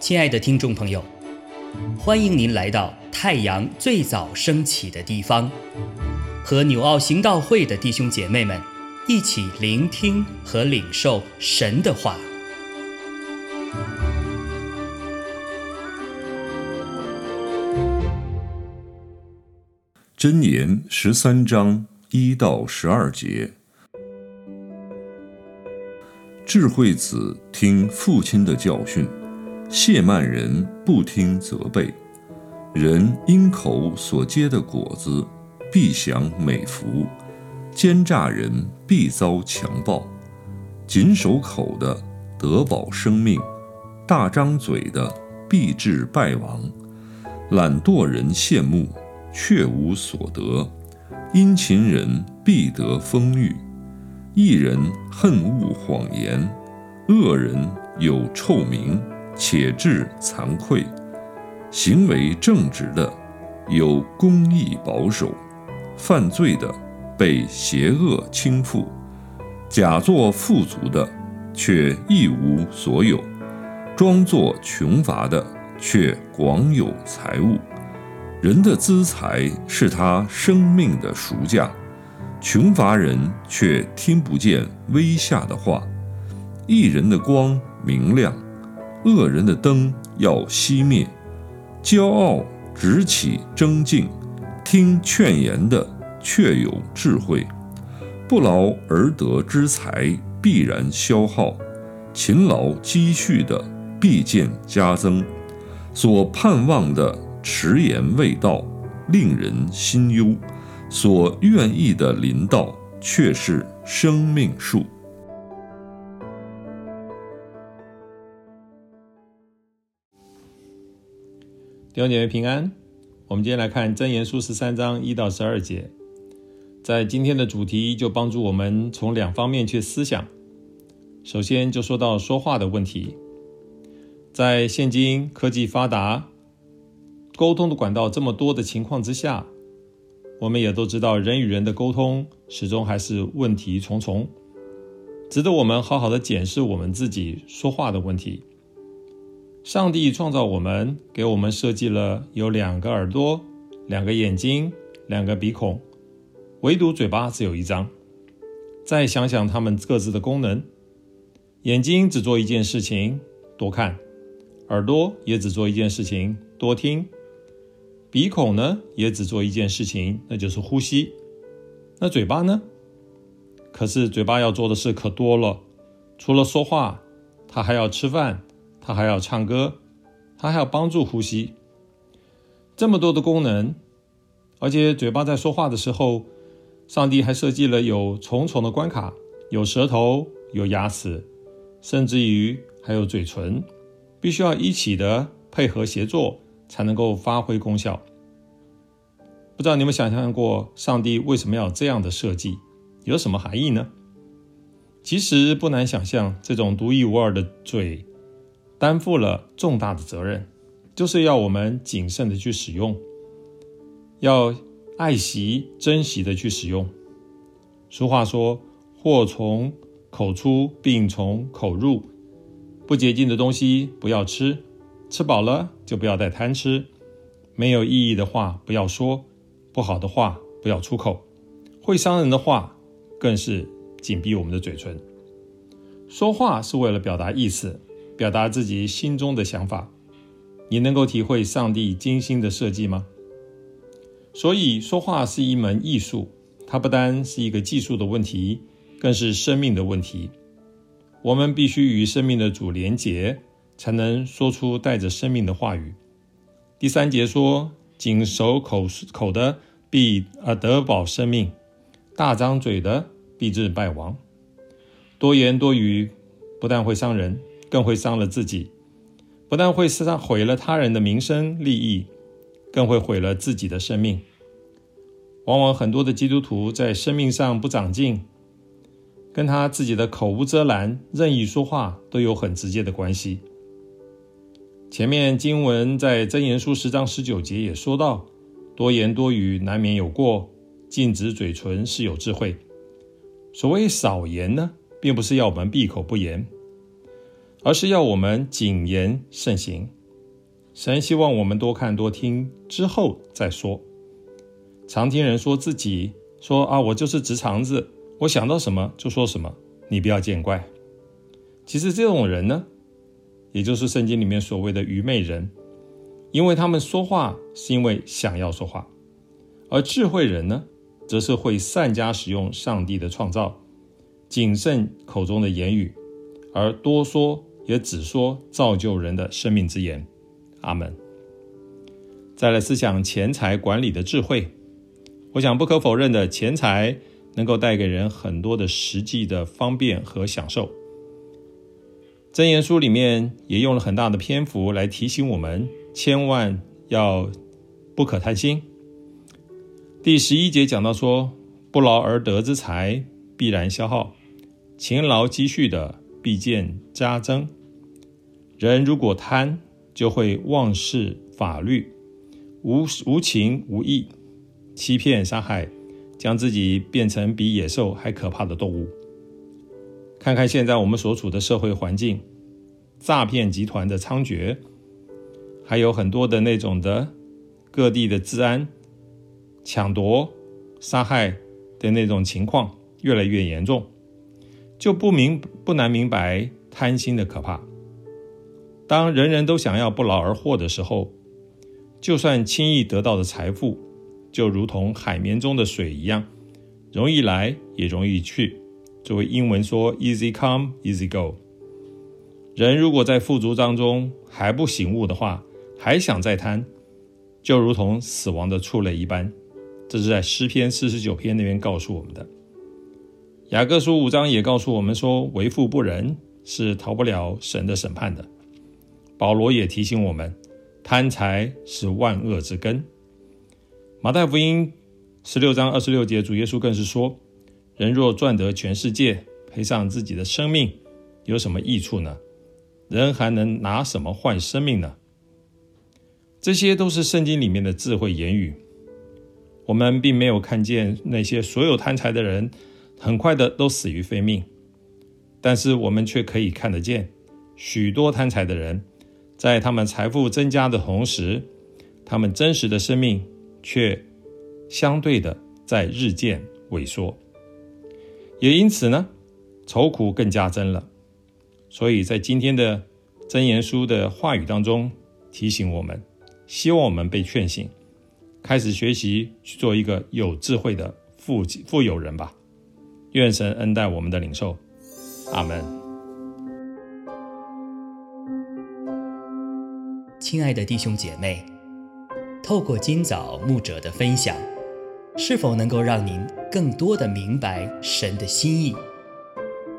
亲爱的听众朋友，欢迎您来到太阳最早升起的地方，和纽奥行道会的弟兄姐妹们一起聆听和领受神的话。箴言十三章一到十二节：智慧子听父亲的教训。谢曼人不听责备，人因口所结的果子，必享美福；奸诈人必遭强暴。谨守口的得保生命，大张嘴的必致败亡。懒惰人羡慕，却无所得；殷勤人必得丰裕。一人恨恶谎言，恶人有臭名。且致惭愧，行为正直的有公义保守，犯罪的被邪恶倾覆，假作富足的却一无所有，装作穷乏的却广有财物。人的资财是他生命的赎价，穷乏人却听不见微下的话。一人的光明亮。恶人的灯要熄灭，骄傲直起争竞，听劝言的却有智慧，不劳而得之财必然消耗，勤劳积蓄的必见加增，所盼望的迟延未到，令人心忧；所愿意的林道，却是生命树。弟兄姐妹平安，我们今天来看真言书十三章一到十二节。在今天的主题就帮助我们从两方面去思想。首先就说到说话的问题，在现今科技发达、沟通的管道这么多的情况之下，我们也都知道人与人的沟通始终还是问题重重，值得我们好好的检视我们自己说话的问题。上帝创造我们，给我们设计了有两个耳朵、两个眼睛、两个鼻孔，唯独嘴巴只有一张。再想想它们各自的功能：眼睛只做一件事情，多看；耳朵也只做一件事情，多听；鼻孔呢，也只做一件事情，那就是呼吸。那嘴巴呢？可是嘴巴要做的事可多了，除了说话，它还要吃饭。他还要唱歌，他还要帮助呼吸，这么多的功能，而且嘴巴在说话的时候，上帝还设计了有重重的关卡，有舌头，有牙齿，甚至于还有嘴唇，必须要一起的配合协作，才能够发挥功效。不知道你们想象过，上帝为什么要这样的设计，有什么含义呢？其实不难想象，这种独一无二的嘴。担负了重大的责任，就是要我们谨慎的去使用，要爱惜、珍惜的去使用。俗话说：“祸从口出，病从口入。”不洁净的东西不要吃，吃饱了就不要再贪吃。没有意义的话不要说，不好的话不要出口，会伤人的话更是紧闭我们的嘴唇。说话是为了表达意思。表达自己心中的想法，你能够体会上帝精心的设计吗？所以说话是一门艺术，它不单是一个技术的问题，更是生命的问题。我们必须与生命的主连结，才能说出带着生命的话语。第三节说：“谨守口口的必呃得保生命，大张嘴的必致败亡。多言多语不但会伤人。”更会伤了自己，不但会伤毁了他人的名声利益，更会毁了自己的生命。往往很多的基督徒在生命上不长进，跟他自己的口无遮拦、任意说话都有很直接的关系。前面经文在箴言书十章十九节也说到：多言多语难免有过，禁止嘴唇是有智慧。所谓少言呢，并不是要我们闭口不言，而是要我们谨言慎行。神希望我们多看多听之后再说。常听人说自己说啊，我就是直肠子，我想到什么就说什么，你不要见怪。其实这种人呢，也就是圣经里面所谓的愚昧人，因为他们说话是因为想要说话，而智慧人呢，则是会善加使用上帝的创造，谨慎口中的言语，而多说也只说造就人的生命之言。阿门。再来思想钱财管理的智慧，我想不可否认的，钱财能够带给人很多的实际的方便和享受。箴言书里面也用了很大的篇幅来提醒我们，千万要不可贪心。第十一节讲到说，不劳而得之财必然消耗，勤劳积蓄的必见加增。人如果贪，就会忘事法律，无无情无义，欺骗杀害，将自己变成比野兽还可怕的动物。看看现在我们所处的社会环境，诈骗集团的猖獗，还有很多的那种的各地的治安抢夺、杀害的那种情况越来越严重，就不明不难明白贪心的可怕。当人人都想要不劳而获的时候，就算轻易得到的财富，就如同海绵中的水一样，容易来也容易去。作为英文说，easy come easy go。人如果在富足当中还不醒悟的话，还想再贪，就如同死亡的畜类一般。这是在诗篇四十九篇那边告诉我们的。雅各书五章也告诉我们说，为富不仁是逃不了神的审判的。保罗也提醒我们，贪财是万恶之根。马太福音十六章二十六节，主耶稣更是说：“人若赚得全世界，赔上自己的生命，有什么益处呢？人还能拿什么换生命呢？”这些都是圣经里面的智慧言语。我们并没有看见那些所有贪财的人很快的都死于非命，但是我们却可以看得见许多贪财的人。在他们财富增加的同时，他们真实的生命却相对的在日渐萎缩，也因此呢，愁苦更加增了。所以在今天的真言书的话语当中提醒我们，希望我们被劝醒，开始学习去做一个有智慧的富富有人吧。愿神恩待我们的领受，阿门。亲爱的弟兄姐妹，透过今早牧者的分享，是否能够让您更多的明白神的心意，